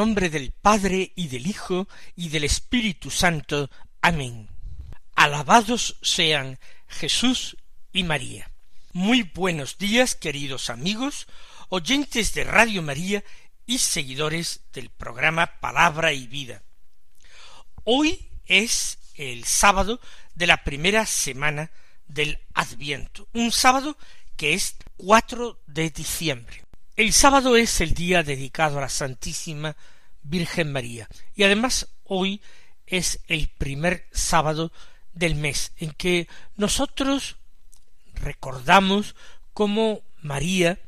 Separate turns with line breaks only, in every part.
Nombre del Padre y del Hijo y del Espíritu Santo. Amén. Alabados sean Jesús y María. Muy buenos días, queridos amigos, oyentes de Radio María y seguidores del programa Palabra y Vida. Hoy es el sábado de la primera semana del Adviento, un sábado que es 4 de diciembre. El sábado es el día dedicado a la Santísima Virgen María. Y además hoy es el primer sábado del mes en que nosotros recordamos cómo María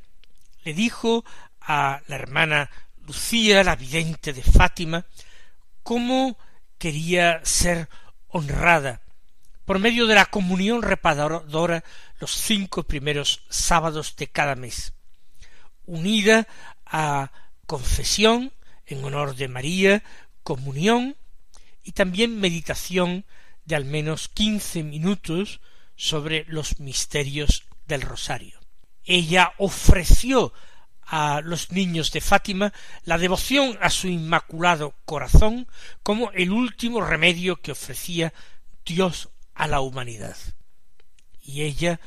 le dijo a la hermana Lucía, la vidente de Fátima, cómo quería ser honrada por medio de la comunión reparadora los cinco primeros sábados de cada mes unida a confesión en honor de María, comunión y también meditación de al menos quince minutos sobre los misterios del rosario. Ella ofreció a los niños de Fátima la devoción a su inmaculado corazón como el último remedio que ofrecía Dios a la humanidad. Y ella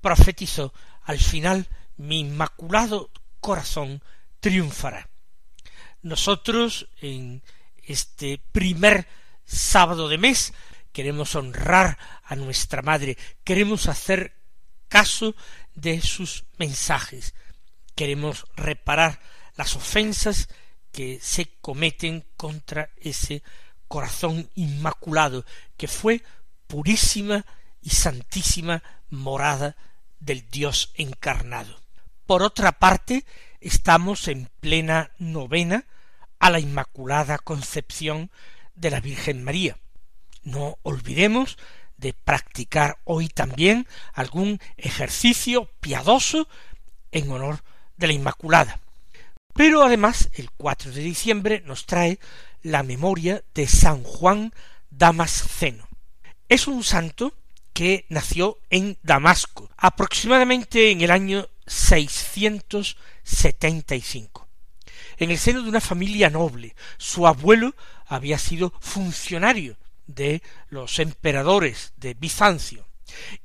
profetizó al final mi inmaculado corazón triunfará. Nosotros en este primer sábado de mes queremos honrar a nuestra Madre, queremos hacer caso de sus mensajes, queremos reparar las ofensas que se cometen contra ese corazón inmaculado que fue purísima y santísima morada del Dios encarnado. Por otra parte, estamos en plena novena a la Inmaculada Concepción de la Virgen María. No olvidemos de practicar hoy también algún ejercicio piadoso en honor de la Inmaculada. Pero además el 4 de diciembre nos trae la memoria de San Juan Damasceno. Es un santo que nació en Damasco, aproximadamente en el año 675. En el seno de una familia noble, su abuelo había sido funcionario de los emperadores de Bizancio,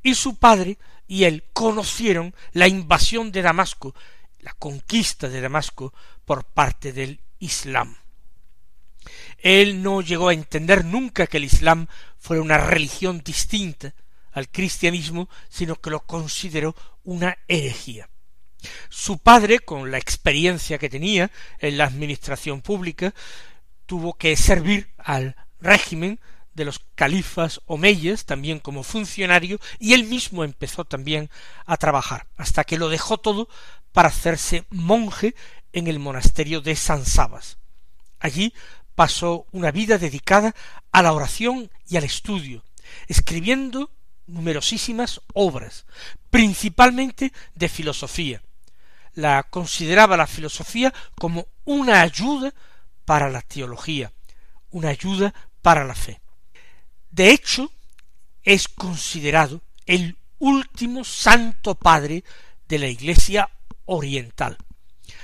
y su padre y él conocieron la invasión de Damasco, la conquista de Damasco por parte del Islam. Él no llegó a entender nunca que el Islam fuera una religión distinta al cristianismo, sino que lo consideró una herejía. Su padre, con la experiencia que tenía en la administración pública, tuvo que servir al régimen de los califas omeyes también como funcionario y él mismo empezó también a trabajar hasta que lo dejó todo para hacerse monje en el monasterio de San Sabas. Allí pasó una vida dedicada a la oración y al estudio, escribiendo numerosísimas obras, principalmente de filosofía, la consideraba la filosofía como una ayuda para la teología, una ayuda para la fe. De hecho, es considerado el último santo padre de la Iglesia oriental,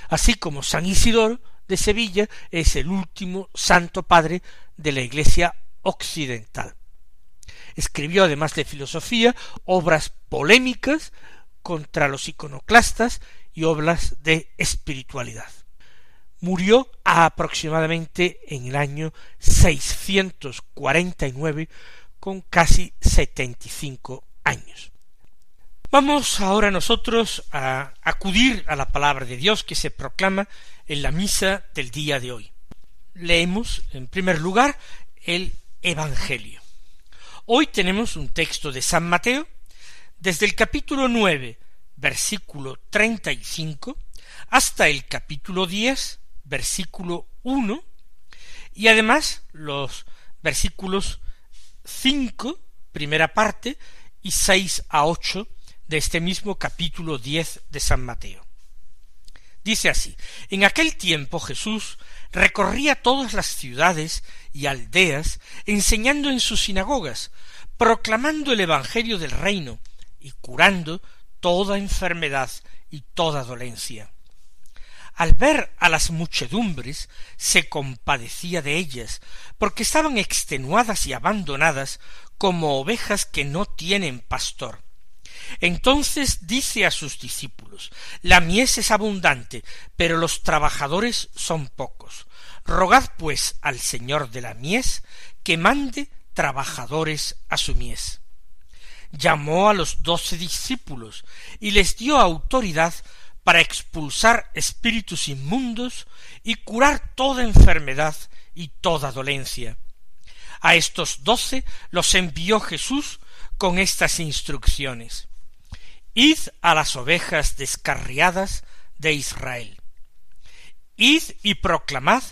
así como San Isidoro de Sevilla es el último santo padre de la Iglesia occidental. Escribió, además de filosofía, obras polémicas contra los iconoclastas y obras de espiritualidad. Murió aproximadamente en el año 649 con casi setenta y cinco años. Vamos ahora nosotros a acudir a la palabra de Dios que se proclama en la misa del día de hoy. Leemos, en primer lugar, el Evangelio. Hoy tenemos un texto de San Mateo, desde el capítulo nueve versículo treinta y cinco hasta el capítulo diez versículo uno y además los versículos cinco, primera parte, y seis a ocho de este mismo capítulo diez de San Mateo. Dice así, en aquel tiempo Jesús recorría todas las ciudades y aldeas, enseñando en sus sinagogas, proclamando el Evangelio del reino y curando toda enfermedad y toda dolencia. Al ver a las muchedumbres, se compadecía de ellas, porque estaban extenuadas y abandonadas como ovejas que no tienen pastor. Entonces dice a sus discípulos, La mies es abundante, pero los trabajadores son pocos. Rogad pues al Señor de la mies que mande trabajadores a su mies. Llamó a los doce discípulos y les dio autoridad para expulsar espíritus inmundos y curar toda enfermedad y toda dolencia. A estos doce los envió Jesús con estas instrucciones. Id a las ovejas descarriadas de Israel. Id y proclamad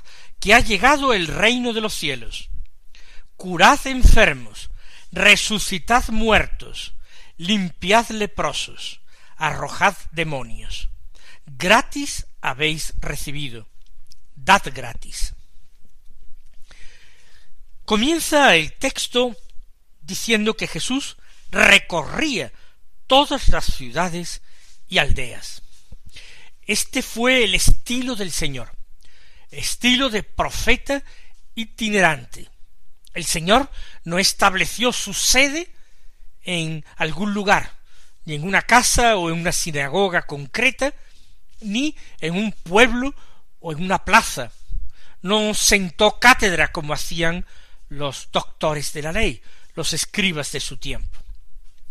que ha llegado el reino de los cielos. Curad enfermos, resucitad muertos, limpiad leprosos, arrojad demonios. Gratis habéis recibido, dad gratis. Comienza el texto diciendo que Jesús recorría todas las ciudades y aldeas. Este fue el estilo del Señor, estilo de profeta itinerante. El Señor no estableció su sede en algún lugar, ni en una casa o en una sinagoga concreta, ni en un pueblo o en una plaza. No sentó cátedra como hacían los doctores de la ley, los escribas de su tiempo.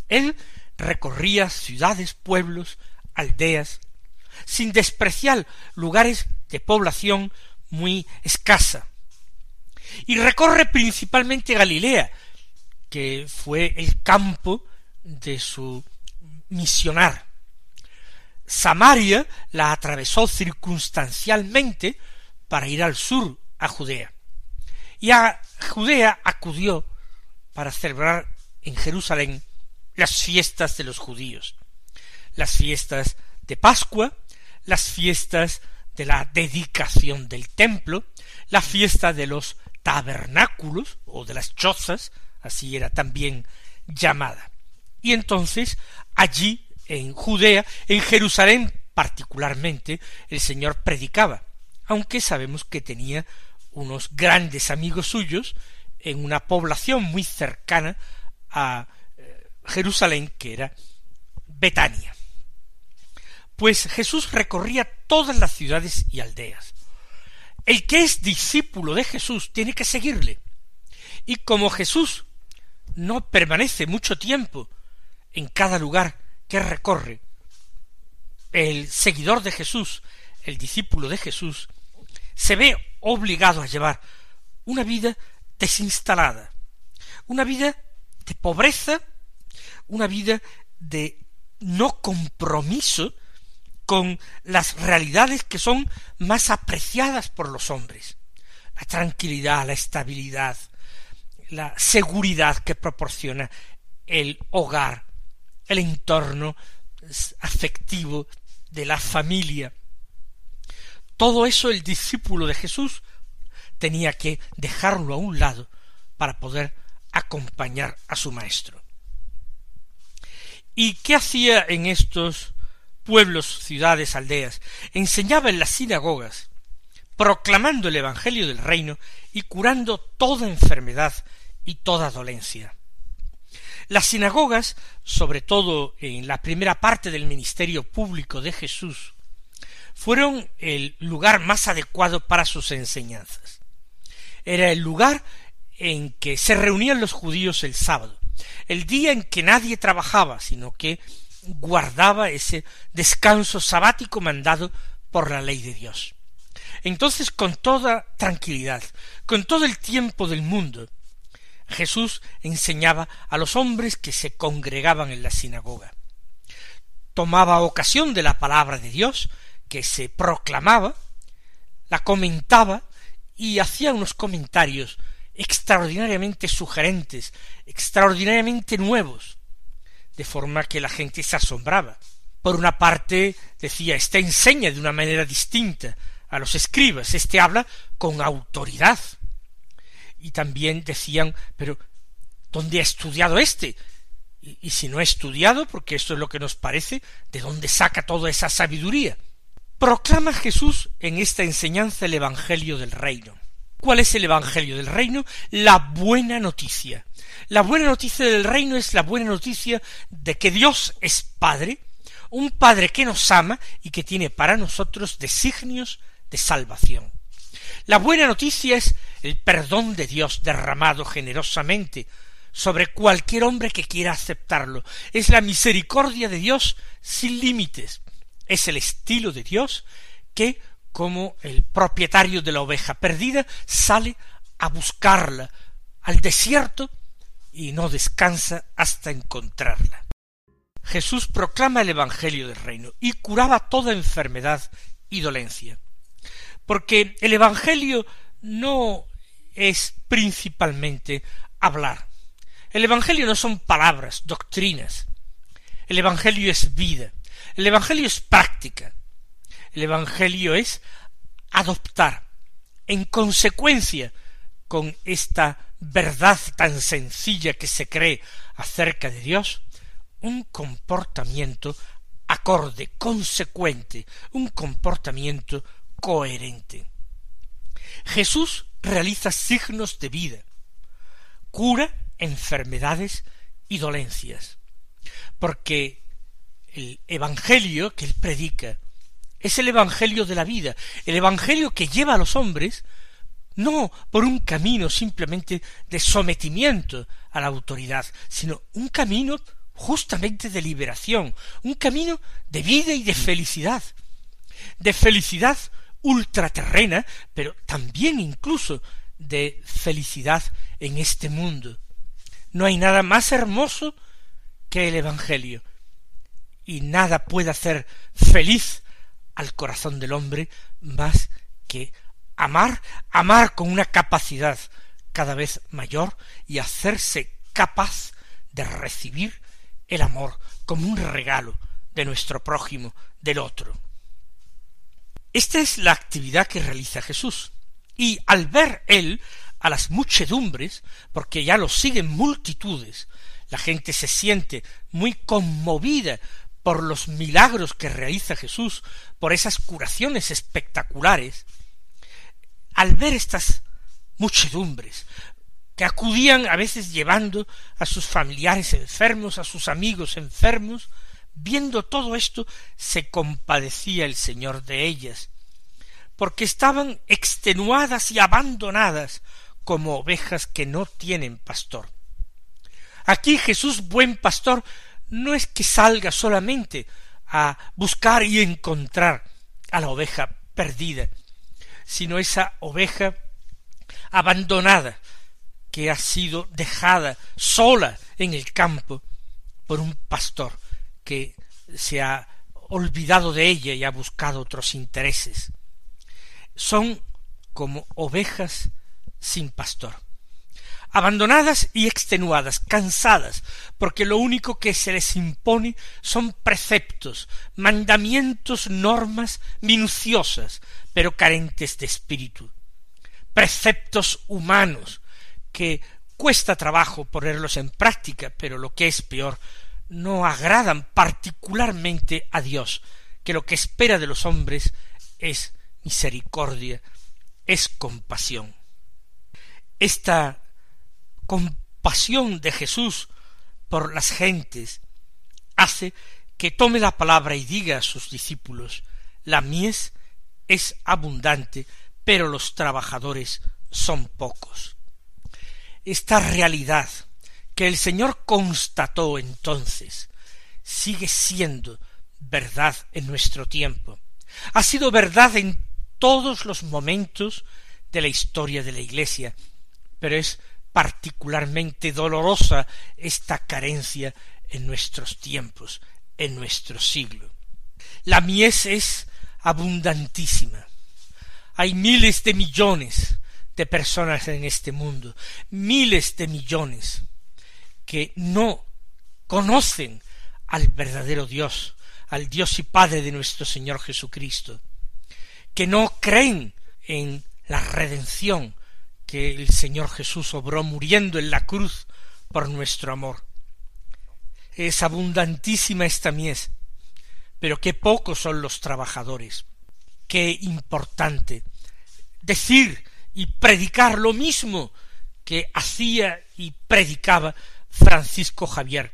Él recorría ciudades, pueblos, aldeas, sin despreciar lugares de población muy escasa. Y recorre principalmente Galilea, que fue el campo de su misionar. Samaria la atravesó circunstancialmente para ir al sur, a Judea. Y a Judea acudió para celebrar en Jerusalén las fiestas de los judíos, las fiestas de Pascua, las fiestas de la dedicación del templo, la fiesta de los tabernáculos o de las chozas, así era también llamada. Y entonces allí en Judea, en Jerusalén particularmente, el Señor predicaba, aunque sabemos que tenía unos grandes amigos suyos en una población muy cercana a Jerusalén, que era Betania. Pues Jesús recorría todas las ciudades y aldeas. El que es discípulo de Jesús tiene que seguirle. Y como Jesús no permanece mucho tiempo en cada lugar que recorre, el seguidor de Jesús, el discípulo de Jesús, se ve obligado a llevar una vida desinstalada, una vida de pobreza una vida de no compromiso con las realidades que son más apreciadas por los hombres. La tranquilidad, la estabilidad, la seguridad que proporciona el hogar, el entorno afectivo de la familia. Todo eso el discípulo de Jesús tenía que dejarlo a un lado para poder acompañar a su maestro. ¿Y qué hacía en estos pueblos, ciudades, aldeas? Enseñaba en las sinagogas, proclamando el Evangelio del reino y curando toda enfermedad y toda dolencia. Las sinagogas, sobre todo en la primera parte del ministerio público de Jesús, fueron el lugar más adecuado para sus enseñanzas. Era el lugar en que se reunían los judíos el sábado, el día en que nadie trabajaba, sino que guardaba ese descanso sabático mandado por la ley de Dios. Entonces, con toda tranquilidad, con todo el tiempo del mundo, Jesús enseñaba a los hombres que se congregaban en la sinagoga. Tomaba ocasión de la palabra de Dios, que se proclamaba, la comentaba y hacía unos comentarios extraordinariamente sugerentes, extraordinariamente nuevos, de forma que la gente se asombraba. Por una parte decía, este enseña de una manera distinta a los escribas, este habla con autoridad. Y también decían, pero ¿dónde ha estudiado este? Y, y si no ha estudiado, porque esto es lo que nos parece, ¿de dónde saca toda esa sabiduría? Proclama Jesús en esta enseñanza el Evangelio del Reino. ¿Cuál es el Evangelio del Reino? La buena noticia. La buena noticia del reino es la buena noticia de que Dios es Padre, un Padre que nos ama y que tiene para nosotros designios de salvación. La buena noticia es el perdón de Dios derramado generosamente sobre cualquier hombre que quiera aceptarlo. Es la misericordia de Dios sin límites es el estilo de Dios que, como el propietario de la oveja perdida, sale a buscarla al desierto y no descansa hasta encontrarla. Jesús proclama el Evangelio del reino y curaba toda enfermedad y dolencia. Porque el Evangelio no es principalmente hablar. El Evangelio no son palabras, doctrinas. El Evangelio es vida. El Evangelio es práctica. El Evangelio es adoptar en consecuencia con esta verdad tan sencilla que se cree acerca de Dios, un comportamiento acorde, consecuente, un comportamiento coherente. Jesús realiza signos de vida, cura enfermedades y dolencias, porque el Evangelio que él predica es el Evangelio de la vida, el Evangelio que lleva a los hombres no por un camino simplemente de sometimiento a la autoridad, sino un camino justamente de liberación, un camino de vida y de felicidad, de felicidad ultraterrena, pero también incluso de felicidad en este mundo. No hay nada más hermoso que el Evangelio, y nada puede hacer feliz al corazón del hombre más que amar, amar con una capacidad cada vez mayor y hacerse capaz de recibir el amor como un regalo de nuestro prójimo, del otro. Esta es la actividad que realiza Jesús. Y al ver él a las muchedumbres, porque ya lo siguen multitudes, la gente se siente muy conmovida por los milagros que realiza Jesús, por esas curaciones espectaculares, al ver estas muchedumbres, que acudían a veces llevando a sus familiares enfermos, a sus amigos enfermos, viendo todo esto, se compadecía el Señor de ellas, porque estaban extenuadas y abandonadas como ovejas que no tienen pastor. Aquí Jesús, buen pastor, no es que salga solamente a buscar y encontrar a la oveja perdida, sino esa oveja abandonada que ha sido dejada sola en el campo por un pastor que se ha olvidado de ella y ha buscado otros intereses. Son como ovejas sin pastor abandonadas y extenuadas, cansadas, porque lo único que se les impone son preceptos, mandamientos, normas minuciosas, pero carentes de espíritu, preceptos humanos, que cuesta trabajo ponerlos en práctica, pero lo que es peor, no agradan particularmente a Dios, que lo que espera de los hombres es misericordia, es compasión. Esta compasión de Jesús por las gentes hace que tome la palabra y diga a sus discípulos la mies es abundante, pero los trabajadores son pocos. Esta realidad que el Señor constató entonces sigue siendo verdad en nuestro tiempo. Ha sido verdad en todos los momentos de la historia de la Iglesia, pero es particularmente dolorosa esta carencia en nuestros tiempos, en nuestro siglo. La mies es abundantísima. Hay miles de millones de personas en este mundo, miles de millones, que no conocen al verdadero Dios, al Dios y Padre de nuestro Señor Jesucristo, que no creen en la redención que el Señor Jesús obró muriendo en la cruz por nuestro amor. Es abundantísima esta mies, pero qué pocos son los trabajadores. Qué importante decir y predicar lo mismo que hacía y predicaba Francisco Javier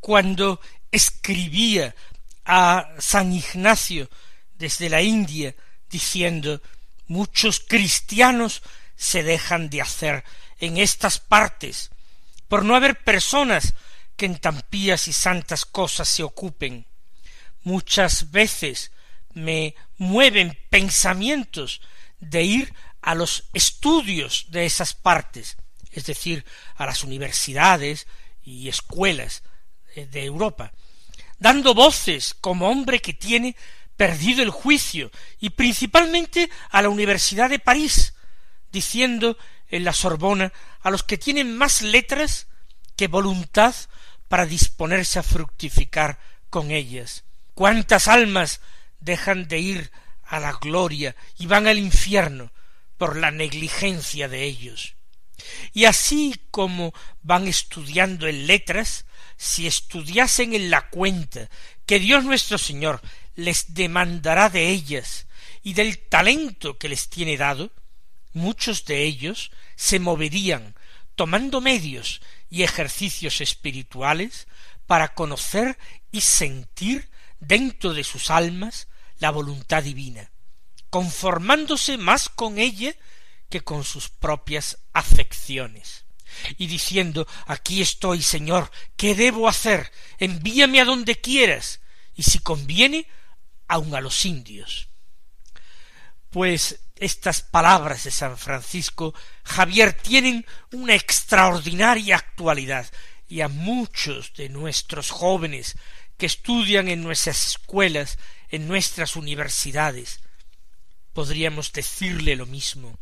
cuando escribía a San Ignacio desde la India diciendo muchos cristianos se dejan de hacer en estas partes por no haber personas que en tan pías y santas cosas se ocupen. Muchas veces me mueven pensamientos de ir a los estudios de esas partes, es decir, a las universidades y escuelas de Europa, dando voces como hombre que tiene perdido el juicio, y principalmente a la Universidad de París, diciendo en la Sorbona a los que tienen más letras que voluntad para disponerse a fructificar con ellas. ¿Cuántas almas dejan de ir a la gloria y van al infierno por la negligencia de ellos? Y así como van estudiando en letras, si estudiasen en la cuenta que Dios nuestro Señor les demandará de ellas y del talento que les tiene dado, muchos de ellos se moverían tomando medios y ejercicios espirituales para conocer y sentir dentro de sus almas la voluntad divina, conformándose más con ella que con sus propias afecciones, y diciendo Aquí estoy, Señor, ¿qué debo hacer? Envíame a donde quieras, y si conviene, aun a los indios. Pues estas palabras de San Francisco Javier tienen una extraordinaria actualidad y a muchos de nuestros jóvenes que estudian en nuestras escuelas, en nuestras universidades, podríamos decirle lo mismo.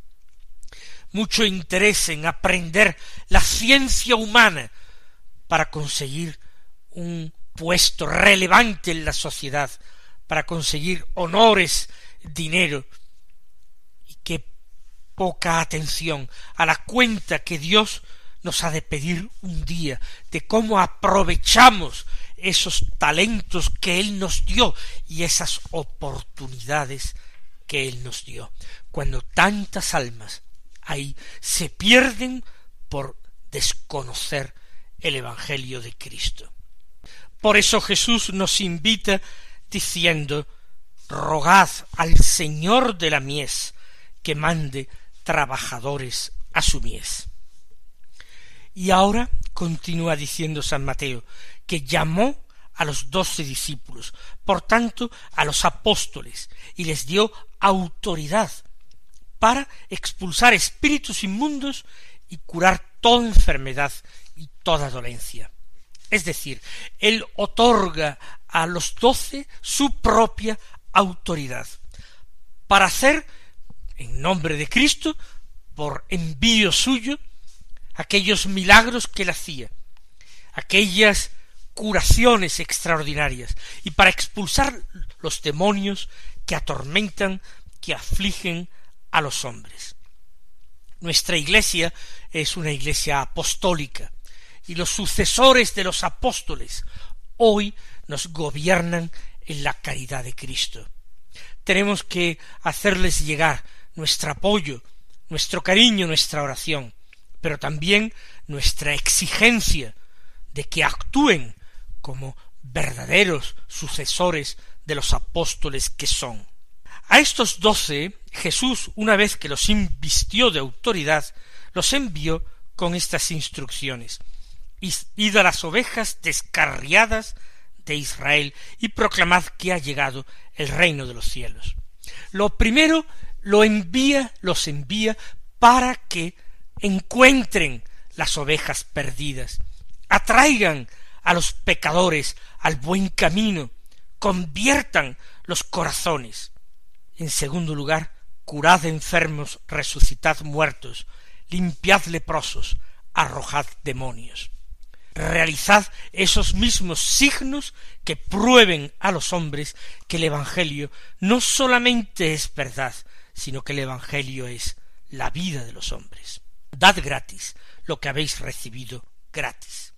Mucho interés en aprender la ciencia humana para conseguir un puesto relevante en la sociedad, para conseguir honores, dinero, poca atención a la cuenta que Dios nos ha de pedir un día de cómo aprovechamos esos talentos que Él nos dio y esas oportunidades que Él nos dio, cuando tantas almas ahí se pierden por desconocer el Evangelio de Cristo. Por eso Jesús nos invita diciendo Rogad al Señor de la mies que mande trabajadores a su mies. Y ahora continúa diciendo San Mateo, que llamó a los doce discípulos, por tanto a los apóstoles, y les dio autoridad para expulsar espíritus inmundos y curar toda enfermedad y toda dolencia. Es decir, Él otorga a los doce su propia autoridad para hacer, en nombre de Cristo, por envío suyo, aquellos milagros que él hacía, aquellas curaciones extraordinarias, y para expulsar los demonios que atormentan, que afligen a los hombres. Nuestra iglesia es una iglesia apostólica, y los sucesores de los apóstoles hoy nos gobiernan en la caridad de Cristo. Tenemos que hacerles llegar nuestro apoyo, nuestro cariño, nuestra oración, pero también nuestra exigencia de que actúen como verdaderos sucesores de los apóstoles que son. A estos doce Jesús, una vez que los invistió de autoridad, los envió con estas instrucciones id a las ovejas descarriadas de Israel y proclamad que ha llegado el reino de los cielos. Lo primero lo envía, los envía para que encuentren las ovejas perdidas, atraigan a los pecadores al buen camino, conviertan los corazones. En segundo lugar, curad enfermos, resucitad muertos, limpiad leprosos, arrojad demonios. Realizad esos mismos signos que prueben a los hombres que el Evangelio no solamente es verdad, sino que el Evangelio es la vida de los hombres. Dad gratis lo que habéis recibido gratis.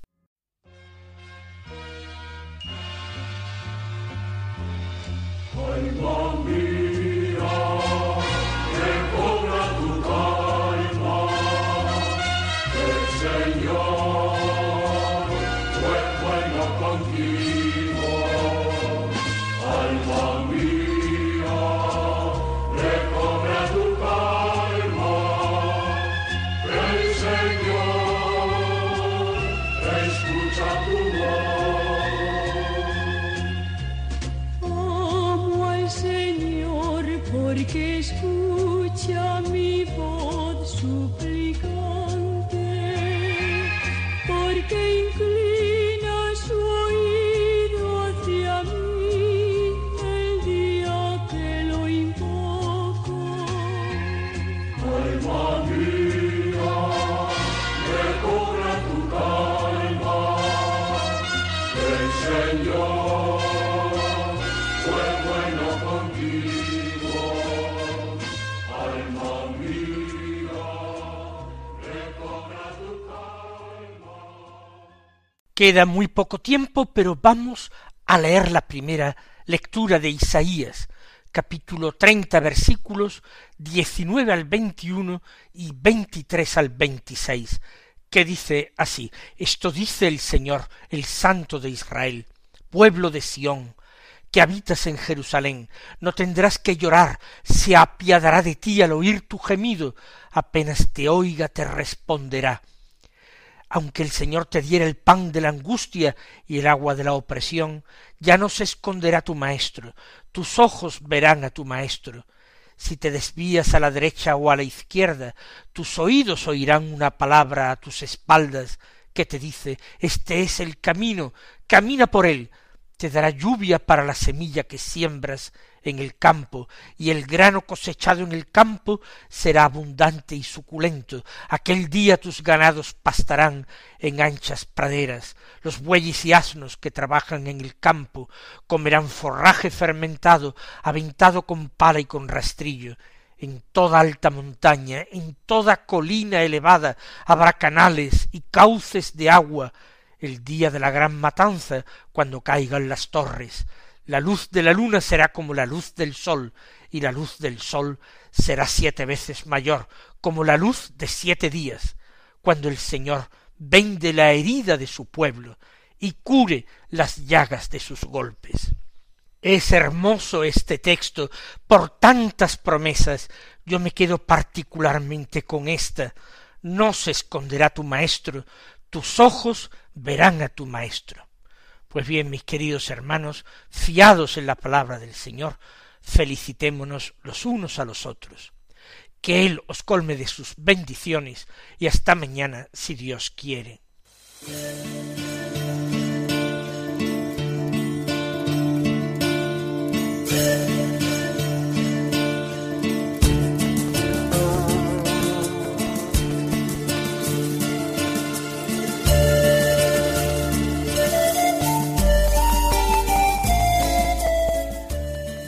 Queda muy poco tiempo, pero vamos a leer la primera lectura de Isaías, capítulo treinta versículos diecinueve al veintiuno y veintitrés al veintiséis, que dice así Esto dice el Señor, el Santo de Israel, pueblo de Sión, que habitas en Jerusalén, no tendrás que llorar, se apiadará de ti al oír tu gemido, apenas te oiga te responderá aunque el Señor te diera el pan de la angustia y el agua de la opresión, ya no se esconderá tu maestro, tus ojos verán a tu maestro. Si te desvías a la derecha o a la izquierda, tus oídos oirán una palabra a tus espaldas que te dice Este es el camino, camina por él, te dará lluvia para la semilla que siembras en el campo, y el grano cosechado en el campo será abundante y suculento. Aquel día tus ganados pastarán en anchas praderas, los bueyes y asnos que trabajan en el campo comerán forraje fermentado, aventado con pala y con rastrillo. En toda alta montaña, en toda colina elevada, habrá canales y cauces de agua, el día de la gran matanza, cuando caigan las torres. La luz de la luna será como la luz del sol, y la luz del sol será siete veces mayor, como la luz de siete días, cuando el Señor vende la herida de su pueblo y cure las llagas de sus golpes. Es hermoso este texto por tantas promesas. Yo me quedo particularmente con esta. No se esconderá tu maestro, tus ojos verán a tu Maestro. Pues bien, mis queridos hermanos, fiados en la palabra del Señor, felicitémonos los unos a los otros. Que Él os colme de sus bendiciones y hasta mañana, si Dios quiere.